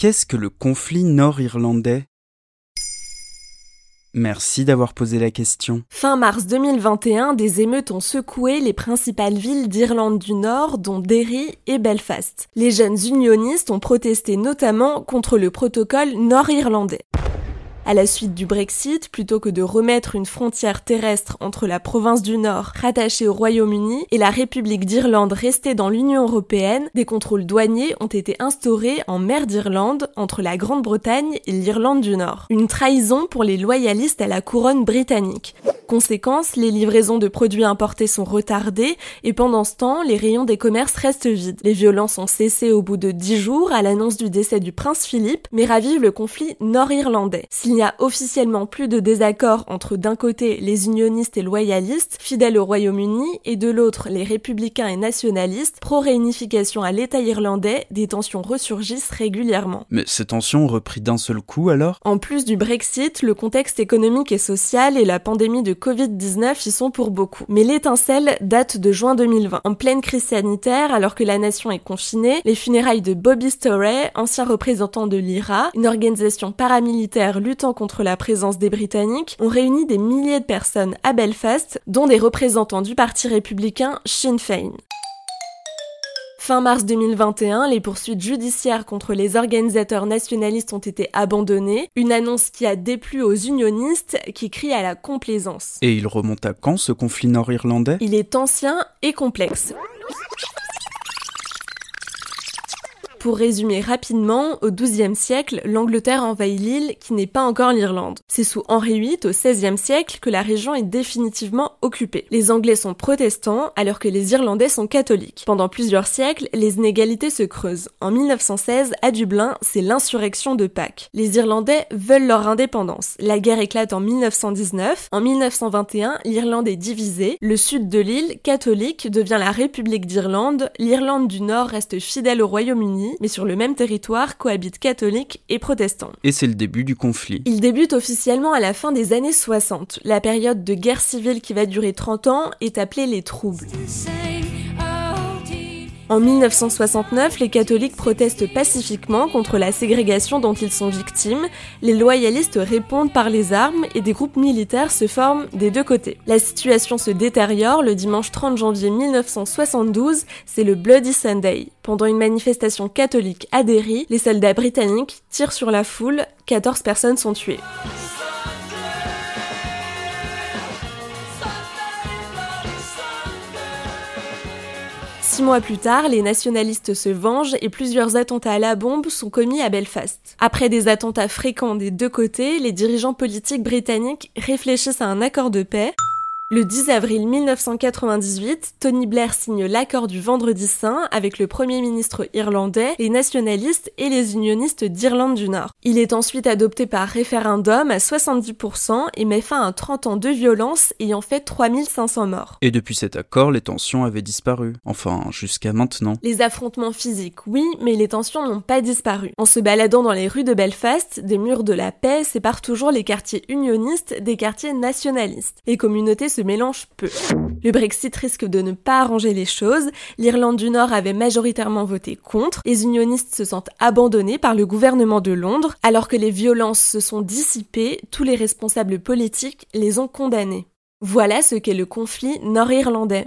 Qu'est-ce que le conflit nord-irlandais? Merci d'avoir posé la question. Fin mars 2021, des émeutes ont secoué les principales villes d'Irlande du Nord, dont Derry et Belfast. Les jeunes unionistes ont protesté notamment contre le protocole nord-irlandais. À la suite du Brexit, plutôt que de remettre une frontière terrestre entre la province du Nord, rattachée au Royaume-Uni, et la République d'Irlande restée dans l'Union européenne, des contrôles douaniers ont été instaurés en mer d'Irlande entre la Grande-Bretagne et l'Irlande du Nord. Une trahison pour les loyalistes à la couronne britannique. Conséquence, les livraisons de produits importés sont retardées et pendant ce temps, les rayons des commerces restent vides. Les violences ont cessé au bout de dix jours à l'annonce du décès du prince Philippe, mais ravivent le conflit nord-irlandais. S'il n'y a officiellement plus de désaccord entre d'un côté les unionistes et loyalistes, fidèles au Royaume-Uni, et de l'autre les républicains et nationalistes, pro-réunification à l'État irlandais, des tensions ressurgissent régulièrement. Mais ces tensions ont repris d'un seul coup alors? En plus du Brexit, le contexte économique et social et la pandémie de Covid-19 y sont pour beaucoup. Mais l'étincelle date de juin 2020. En pleine crise sanitaire, alors que la nation est confinée, les funérailles de Bobby Storey, ancien représentant de l'IRA, une organisation paramilitaire luttant contre la présence des Britanniques, ont réuni des milliers de personnes à Belfast, dont des représentants du parti républicain Sinn Féin. Fin mars 2021, les poursuites judiciaires contre les organisateurs nationalistes ont été abandonnées, une annonce qui a déplu aux unionistes qui crient à la complaisance. Et il remonte à quand ce conflit nord-irlandais? Il est ancien et complexe. Pour résumer rapidement, au XIIe siècle, l'Angleterre envahit l'île qui n'est pas encore l'Irlande. C'est sous Henri VIII au XVIe siècle que la région est définitivement occupée. Les Anglais sont protestants alors que les Irlandais sont catholiques. Pendant plusieurs siècles, les inégalités se creusent. En 1916, à Dublin, c'est l'insurrection de Pâques. Les Irlandais veulent leur indépendance. La guerre éclate en 1919. En 1921, l'Irlande est divisée. Le sud de l'île, catholique, devient la République d'Irlande. L'Irlande du Nord reste fidèle au Royaume-Uni mais sur le même territoire cohabitent catholiques et protestants. Et c'est le début du conflit. Il débute officiellement à la fin des années 60. La période de guerre civile qui va durer 30 ans est appelée les troubles. En 1969, les catholiques protestent pacifiquement contre la ségrégation dont ils sont victimes, les loyalistes répondent par les armes et des groupes militaires se forment des deux côtés. La situation se détériore le dimanche 30 janvier 1972, c'est le Bloody Sunday. Pendant une manifestation catholique à Derry, les soldats britanniques tirent sur la foule, 14 personnes sont tuées. Six mois plus tard, les nationalistes se vengent et plusieurs attentats à la bombe sont commis à Belfast. Après des attentats fréquents des deux côtés, les dirigeants politiques britanniques réfléchissent à un accord de paix. Le 10 avril 1998, Tony Blair signe l'accord du Vendredi Saint avec le Premier ministre irlandais, les nationalistes et les unionistes d'Irlande du Nord. Il est ensuite adopté par référendum à 70% et met fin à 30 ans de violence ayant fait 3500 morts. Et depuis cet accord, les tensions avaient disparu. Enfin, jusqu'à maintenant. Les affrontements physiques, oui, mais les tensions n'ont pas disparu. En se baladant dans les rues de Belfast, des murs de la paix séparent toujours les quartiers unionistes des quartiers nationalistes. Les communautés se mélange peu. Le Brexit risque de ne pas arranger les choses. L'Irlande du Nord avait majoritairement voté contre. Les unionistes se sentent abandonnés par le gouvernement de Londres. Alors que les violences se sont dissipées, tous les responsables politiques les ont condamnés. Voilà ce qu'est le conflit nord-irlandais.